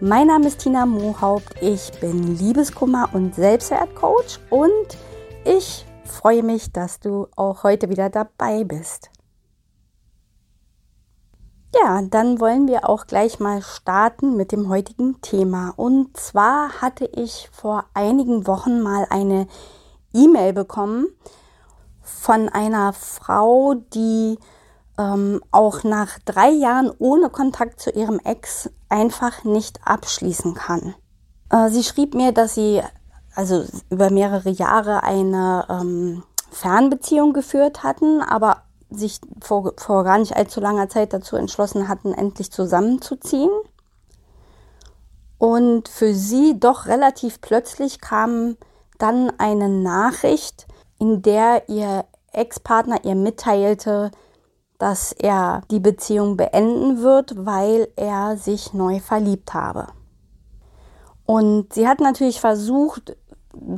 Mein Name ist Tina Mohaupt, ich bin Liebeskummer und Selbstwertcoach und ich freue mich, dass du auch heute wieder dabei bist. Ja, dann wollen wir auch gleich mal starten mit dem heutigen Thema. Und zwar hatte ich vor einigen Wochen mal eine E-Mail bekommen von einer Frau, die ähm, auch nach drei Jahren ohne Kontakt zu ihrem Ex einfach nicht abschließen kann. Äh, sie schrieb mir, dass sie also über mehrere Jahre eine ähm, Fernbeziehung geführt hatten, aber sich vor, vor gar nicht allzu langer Zeit dazu entschlossen hatten, endlich zusammenzuziehen. Und für sie doch relativ plötzlich kam dann eine Nachricht, in der ihr Ex-Partner ihr mitteilte, dass er die Beziehung beenden wird, weil er sich neu verliebt habe. Und sie hat natürlich versucht,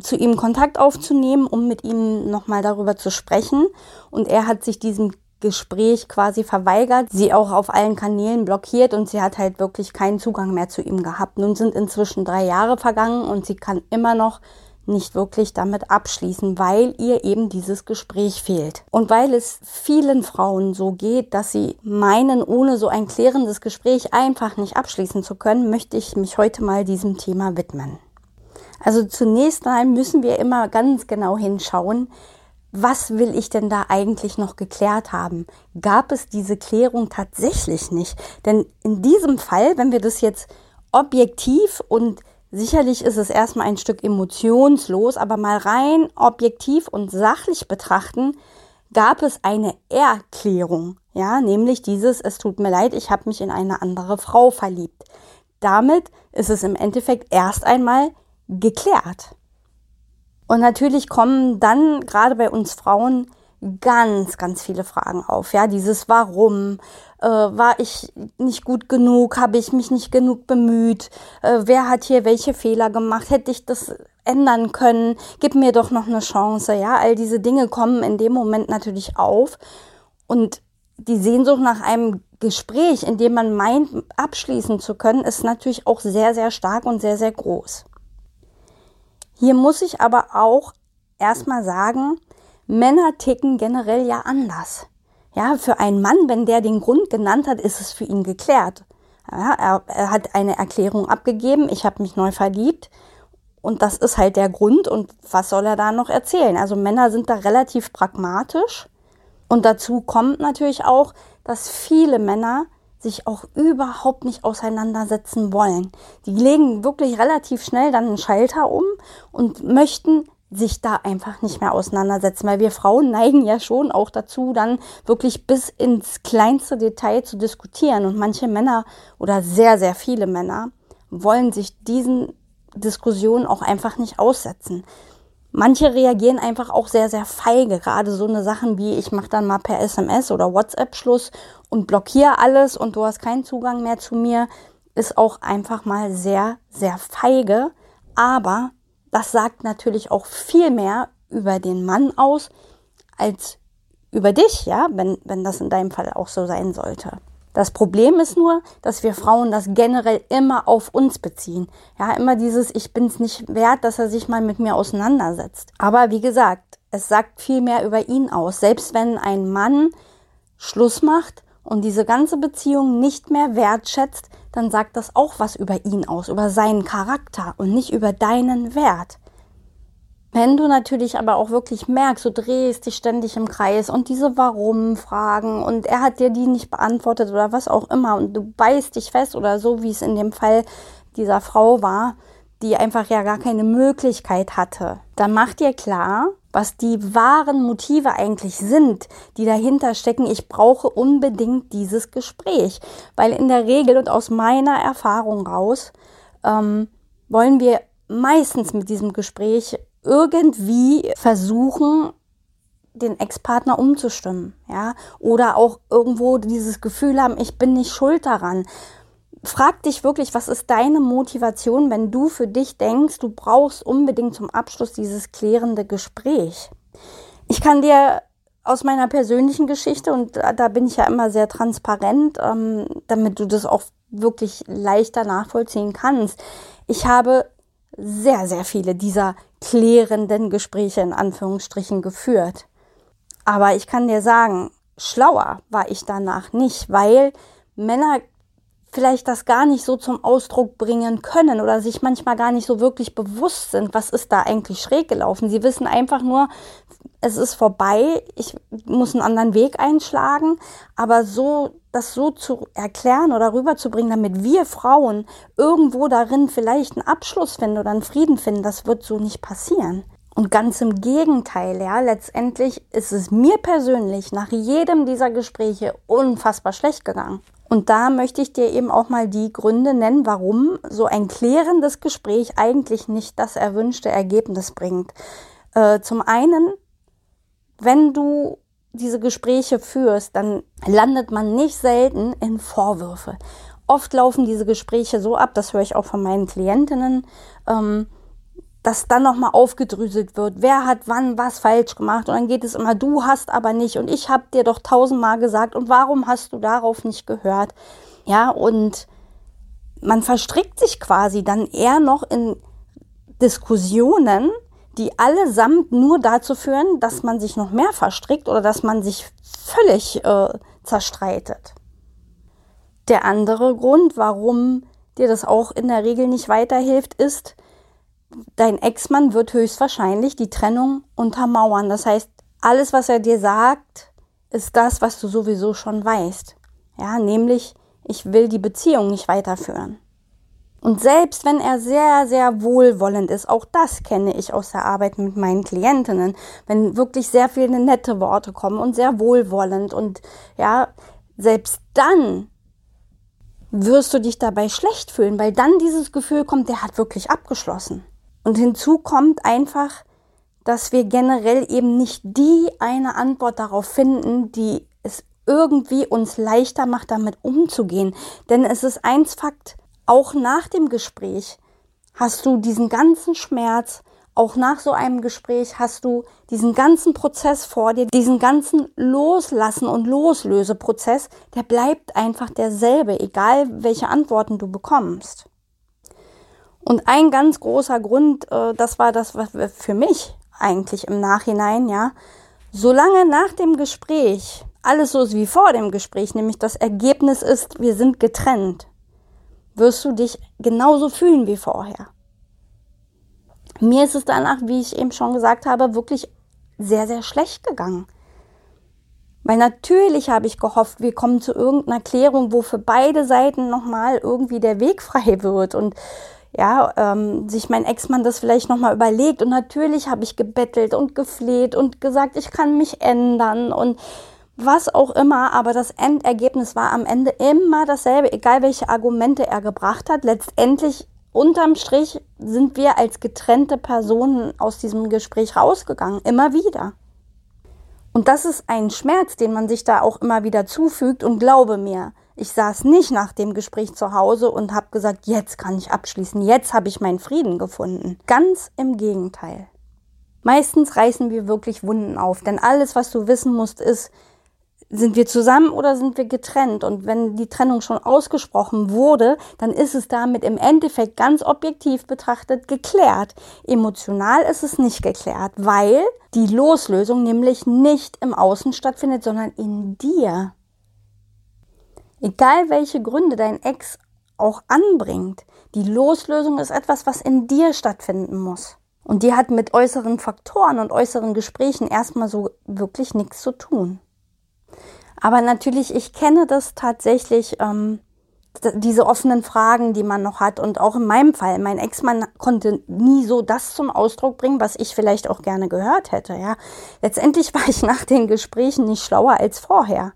zu ihm Kontakt aufzunehmen, um mit ihm nochmal darüber zu sprechen. Und er hat sich diesem Gespräch quasi verweigert, sie auch auf allen Kanälen blockiert und sie hat halt wirklich keinen Zugang mehr zu ihm gehabt. Nun sind inzwischen drei Jahre vergangen und sie kann immer noch nicht wirklich damit abschließen, weil ihr eben dieses Gespräch fehlt. Und weil es vielen Frauen so geht, dass sie meinen, ohne so ein klärendes Gespräch einfach nicht abschließen zu können, möchte ich mich heute mal diesem Thema widmen. Also zunächst mal müssen wir immer ganz genau hinschauen, was will ich denn da eigentlich noch geklärt haben? Gab es diese Klärung tatsächlich nicht? Denn in diesem Fall, wenn wir das jetzt objektiv und Sicherlich ist es erstmal ein Stück emotionslos, aber mal rein objektiv und sachlich betrachten, gab es eine Erklärung, ja, nämlich dieses, es tut mir leid, ich habe mich in eine andere Frau verliebt. Damit ist es im Endeffekt erst einmal geklärt. Und natürlich kommen dann gerade bei uns Frauen ganz, ganz viele Fragen auf. Ja, dieses Warum, äh, war ich nicht gut genug, habe ich mich nicht genug bemüht, äh, wer hat hier welche Fehler gemacht, hätte ich das ändern können, gib mir doch noch eine Chance. Ja, all diese Dinge kommen in dem Moment natürlich auf und die Sehnsucht nach einem Gespräch, in dem man meint, abschließen zu können, ist natürlich auch sehr, sehr stark und sehr, sehr groß. Hier muss ich aber auch erstmal sagen, Männer ticken generell ja anders. Ja, für einen Mann, wenn der den Grund genannt hat, ist es für ihn geklärt. Ja, er, er hat eine Erklärung abgegeben, ich habe mich neu verliebt und das ist halt der Grund und was soll er da noch erzählen? Also Männer sind da relativ pragmatisch und dazu kommt natürlich auch, dass viele Männer sich auch überhaupt nicht auseinandersetzen wollen. Die legen wirklich relativ schnell dann einen Schalter um und möchten sich da einfach nicht mehr auseinandersetzen, weil wir Frauen neigen ja schon auch dazu, dann wirklich bis ins kleinste Detail zu diskutieren. Und manche Männer oder sehr, sehr viele Männer wollen sich diesen Diskussionen auch einfach nicht aussetzen. Manche reagieren einfach auch sehr, sehr feige. Gerade so eine Sachen wie ich mache dann mal per SMS oder WhatsApp Schluss und blockiere alles und du hast keinen Zugang mehr zu mir, ist auch einfach mal sehr, sehr feige. Aber das sagt natürlich auch viel mehr über den Mann aus als über dich, ja, wenn, wenn das in deinem Fall auch so sein sollte. Das Problem ist nur, dass wir Frauen das generell immer auf uns beziehen. Ja, immer dieses, ich bin es nicht wert, dass er sich mal mit mir auseinandersetzt. Aber wie gesagt, es sagt viel mehr über ihn aus. Selbst wenn ein Mann Schluss macht und diese ganze Beziehung nicht mehr wertschätzt, dann sagt das auch was über ihn aus, über seinen Charakter und nicht über deinen Wert. Wenn du natürlich aber auch wirklich merkst, du drehst dich ständig im Kreis und diese Warum-Fragen und er hat dir die nicht beantwortet oder was auch immer und du beißt dich fest oder so, wie es in dem Fall dieser Frau war, die einfach ja gar keine Möglichkeit hatte, dann mach dir klar, was die wahren Motive eigentlich sind, die dahinter stecken. Ich brauche unbedingt dieses Gespräch, weil in der Regel und aus meiner Erfahrung raus ähm, wollen wir meistens mit diesem Gespräch irgendwie versuchen, den Ex-Partner umzustimmen, ja, oder auch irgendwo dieses Gefühl haben, ich bin nicht schuld daran. Frag dich wirklich, was ist deine Motivation, wenn du für dich denkst, du brauchst unbedingt zum Abschluss dieses klärende Gespräch. Ich kann dir aus meiner persönlichen Geschichte, und da bin ich ja immer sehr transparent, ähm, damit du das auch wirklich leichter nachvollziehen kannst. Ich habe sehr, sehr viele dieser klärenden Gespräche in Anführungsstrichen geführt. Aber ich kann dir sagen, schlauer war ich danach nicht, weil Männer vielleicht das gar nicht so zum Ausdruck bringen können oder sich manchmal gar nicht so wirklich bewusst sind, was ist da eigentlich schräg gelaufen. Sie wissen einfach nur, es ist vorbei, ich muss einen anderen Weg einschlagen, aber so das so zu erklären oder rüberzubringen, damit wir Frauen irgendwo darin vielleicht einen Abschluss finden oder einen Frieden finden, das wird so nicht passieren. Und ganz im Gegenteil, ja, letztendlich ist es mir persönlich nach jedem dieser Gespräche unfassbar schlecht gegangen. Und da möchte ich dir eben auch mal die Gründe nennen, warum so ein klärendes Gespräch eigentlich nicht das erwünschte Ergebnis bringt. Äh, zum einen, wenn du diese Gespräche führst, dann landet man nicht selten in Vorwürfe. Oft laufen diese Gespräche so ab, das höre ich auch von meinen Klientinnen, ähm, dass dann nochmal aufgedröselt wird, wer hat wann was falsch gemacht und dann geht es immer, du hast aber nicht und ich habe dir doch tausendmal gesagt und warum hast du darauf nicht gehört? Ja, und man verstrickt sich quasi dann eher noch in Diskussionen, die allesamt nur dazu führen, dass man sich noch mehr verstrickt oder dass man sich völlig äh, zerstreitet. Der andere Grund, warum dir das auch in der Regel nicht weiterhilft, ist, dein Ex-Mann wird höchstwahrscheinlich die Trennung untermauern. Das heißt, alles, was er dir sagt, ist das, was du sowieso schon weißt. Ja, nämlich, ich will die Beziehung nicht weiterführen. Und selbst wenn er sehr, sehr wohlwollend ist, auch das kenne ich aus der Arbeit mit meinen Klientinnen, wenn wirklich sehr viele nette Worte kommen und sehr wohlwollend und ja, selbst dann wirst du dich dabei schlecht fühlen, weil dann dieses Gefühl kommt, der hat wirklich abgeschlossen. Und hinzu kommt einfach, dass wir generell eben nicht die eine Antwort darauf finden, die es irgendwie uns leichter macht, damit umzugehen. Denn es ist eins Fakt, auch nach dem Gespräch hast du diesen ganzen Schmerz, auch nach so einem Gespräch hast du diesen ganzen Prozess vor dir, diesen ganzen Loslassen und Loslöseprozess, der bleibt einfach derselbe, egal welche Antworten du bekommst. Und ein ganz großer Grund, äh, das war das, was für mich eigentlich im Nachhinein, ja, solange nach dem Gespräch alles so ist wie vor dem Gespräch, nämlich das Ergebnis ist, wir sind getrennt, wirst du dich genauso fühlen wie vorher. Mir ist es danach, wie ich eben schon gesagt habe, wirklich sehr, sehr schlecht gegangen. Weil natürlich habe ich gehofft, wir kommen zu irgendeiner Klärung, wo für beide Seiten nochmal irgendwie der Weg frei wird und ja, ähm, sich mein Ex-Mann das vielleicht nochmal überlegt. Und natürlich habe ich gebettelt und gefleht und gesagt, ich kann mich ändern und was auch immer, aber das Endergebnis war am Ende immer dasselbe, egal welche Argumente er gebracht hat. Letztendlich unterm Strich sind wir als getrennte Personen aus diesem Gespräch rausgegangen, immer wieder. Und das ist ein Schmerz, den man sich da auch immer wieder zufügt und glaube mir, ich saß nicht nach dem Gespräch zu Hause und habe gesagt, jetzt kann ich abschließen, jetzt habe ich meinen Frieden gefunden. Ganz im Gegenteil. Meistens reißen wir wirklich Wunden auf, denn alles, was du wissen musst, ist, sind wir zusammen oder sind wir getrennt? Und wenn die Trennung schon ausgesprochen wurde, dann ist es damit im Endeffekt ganz objektiv betrachtet geklärt. Emotional ist es nicht geklärt, weil die Loslösung nämlich nicht im Außen stattfindet, sondern in dir. Egal welche Gründe dein Ex auch anbringt, die Loslösung ist etwas, was in dir stattfinden muss. Und die hat mit äußeren Faktoren und äußeren Gesprächen erstmal so wirklich nichts zu tun. Aber natürlich, ich kenne das tatsächlich, ähm, diese offenen Fragen, die man noch hat. Und auch in meinem Fall, mein Ex-Mann konnte nie so das zum Ausdruck bringen, was ich vielleicht auch gerne gehört hätte. Ja, letztendlich war ich nach den Gesprächen nicht schlauer als vorher.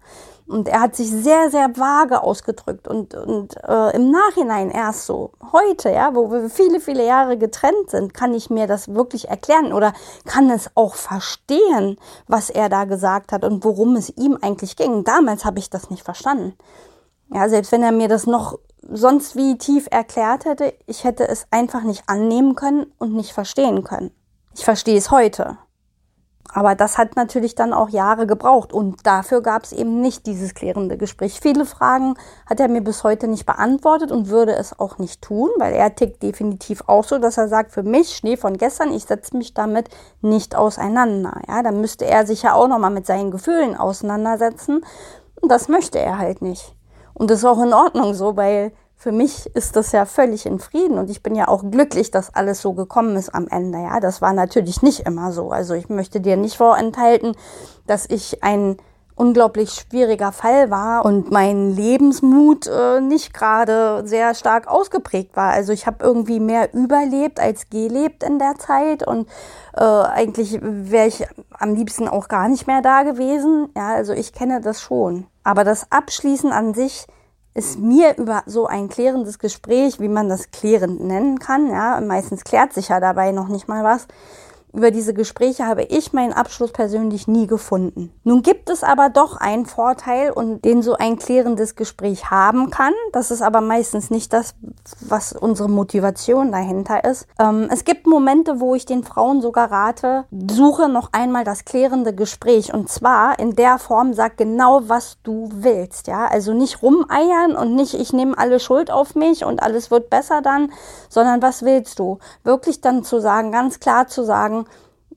Und er hat sich sehr, sehr vage ausgedrückt und, und äh, im Nachhinein erst so, heute, ja, wo wir viele, viele Jahre getrennt sind, kann ich mir das wirklich erklären oder kann es auch verstehen, was er da gesagt hat und worum es ihm eigentlich ging. Damals habe ich das nicht verstanden. Ja, selbst wenn er mir das noch sonst wie tief erklärt hätte, ich hätte es einfach nicht annehmen können und nicht verstehen können. Ich verstehe es heute. Aber das hat natürlich dann auch Jahre gebraucht und dafür gab es eben nicht dieses klärende Gespräch. Viele Fragen hat er mir bis heute nicht beantwortet und würde es auch nicht tun, weil er tickt definitiv auch so, dass er sagt, für mich Schnee von gestern, ich setze mich damit nicht auseinander. Ja, dann müsste er sich ja auch nochmal mit seinen Gefühlen auseinandersetzen und das möchte er halt nicht. Und das ist auch in Ordnung so, weil für mich ist das ja völlig in Frieden und ich bin ja auch glücklich, dass alles so gekommen ist am Ende. Ja, das war natürlich nicht immer so. Also ich möchte dir nicht vorenthalten, dass ich ein unglaublich schwieriger Fall war und mein Lebensmut äh, nicht gerade sehr stark ausgeprägt war. Also ich habe irgendwie mehr überlebt als gelebt in der Zeit und äh, eigentlich wäre ich am liebsten auch gar nicht mehr da gewesen. Ja, also ich kenne das schon. Aber das Abschließen an sich ist mir über so ein klärendes Gespräch, wie man das klärend nennen kann, ja, meistens klärt sich ja dabei noch nicht mal was, über diese Gespräche habe ich meinen Abschluss persönlich nie gefunden. Nun gibt es aber doch einen Vorteil und den so ein klärendes Gespräch haben kann. Das ist aber meistens nicht das, was unsere Motivation dahinter ist. Ähm, es gibt Momente, wo ich den Frauen sogar rate, suche noch einmal das klärende Gespräch und zwar in der Form, sag genau, was du willst. Ja, also nicht rumeiern und nicht, ich nehme alle Schuld auf mich und alles wird besser dann, sondern was willst du? Wirklich dann zu sagen, ganz klar zu sagen,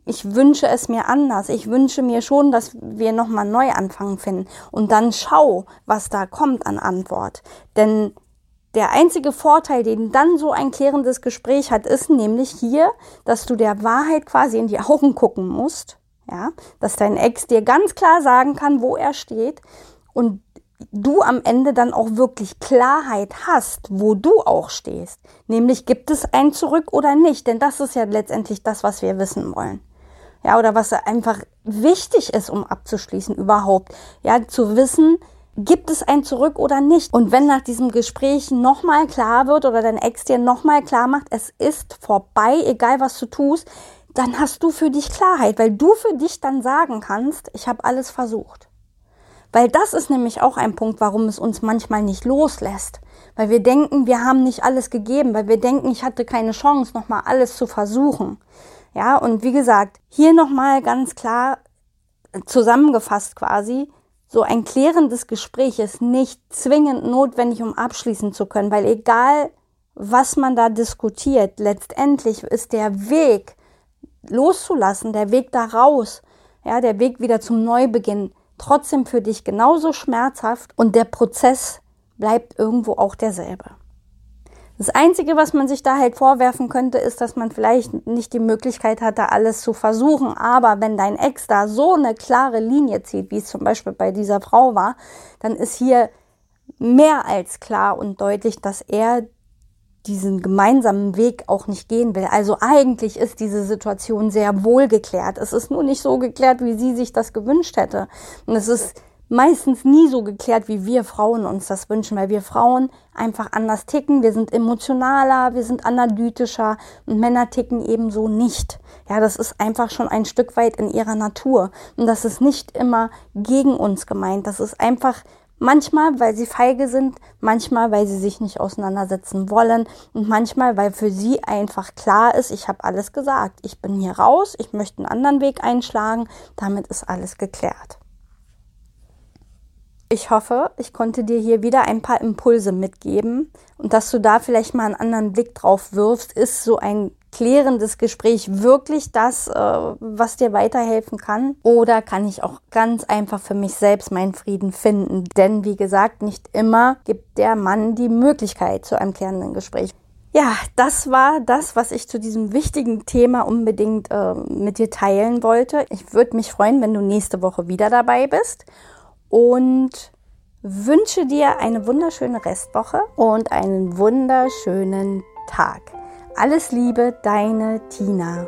ich wünsche es mir anders. Ich wünsche mir schon, dass wir nochmal neu anfangen finden. Und dann schau, was da kommt an Antwort. Denn der einzige Vorteil, den dann so ein klärendes Gespräch hat, ist nämlich hier, dass du der Wahrheit quasi in die Augen gucken musst. Ja, dass dein Ex dir ganz klar sagen kann, wo er steht und du am Ende dann auch wirklich Klarheit hast, wo du auch stehst. Nämlich gibt es ein Zurück oder nicht, denn das ist ja letztendlich das, was wir wissen wollen ja, oder was einfach wichtig ist, um abzuschließen überhaupt, ja, zu wissen, gibt es ein Zurück oder nicht? Und wenn nach diesem Gespräch nochmal klar wird oder dein Ex dir nochmal klar macht, es ist vorbei, egal was du tust, dann hast du für dich Klarheit, weil du für dich dann sagen kannst, ich habe alles versucht. Weil das ist nämlich auch ein Punkt, warum es uns manchmal nicht loslässt. Weil wir denken, wir haben nicht alles gegeben, weil wir denken, ich hatte keine Chance, nochmal alles zu versuchen. Ja, und wie gesagt, hier nochmal ganz klar zusammengefasst quasi, so ein klärendes Gespräch ist nicht zwingend notwendig, um abschließen zu können, weil egal, was man da diskutiert, letztendlich ist der Weg loszulassen, der Weg da raus, ja, der Weg wieder zum Neubeginn, trotzdem für dich genauso schmerzhaft und der Prozess bleibt irgendwo auch derselbe. Das Einzige, was man sich da halt vorwerfen könnte, ist, dass man vielleicht nicht die Möglichkeit hatte, alles zu versuchen. Aber wenn dein Ex da so eine klare Linie zieht, wie es zum Beispiel bei dieser Frau war, dann ist hier mehr als klar und deutlich, dass er diesen gemeinsamen Weg auch nicht gehen will. Also eigentlich ist diese Situation sehr wohl geklärt. Es ist nur nicht so geklärt, wie sie sich das gewünscht hätte. Und es ist meistens nie so geklärt, wie wir Frauen uns das wünschen, weil wir Frauen einfach anders ticken. Wir sind emotionaler, wir sind analytischer und Männer ticken ebenso nicht. Ja, das ist einfach schon ein Stück weit in ihrer Natur. Und das ist nicht immer gegen uns gemeint. Das ist einfach manchmal, weil sie feige sind, manchmal, weil sie sich nicht auseinandersetzen wollen und manchmal, weil für sie einfach klar ist, ich habe alles gesagt. Ich bin hier raus, ich möchte einen anderen Weg einschlagen, damit ist alles geklärt. Ich hoffe, ich konnte dir hier wieder ein paar Impulse mitgeben und dass du da vielleicht mal einen anderen Blick drauf wirfst. Ist so ein klärendes Gespräch wirklich das, äh, was dir weiterhelfen kann? Oder kann ich auch ganz einfach für mich selbst meinen Frieden finden? Denn wie gesagt, nicht immer gibt der Mann die Möglichkeit zu einem klärenden Gespräch. Ja, das war das, was ich zu diesem wichtigen Thema unbedingt äh, mit dir teilen wollte. Ich würde mich freuen, wenn du nächste Woche wieder dabei bist und wünsche dir eine wunderschöne Restwoche und einen wunderschönen Tag. Alles Liebe, deine Tina.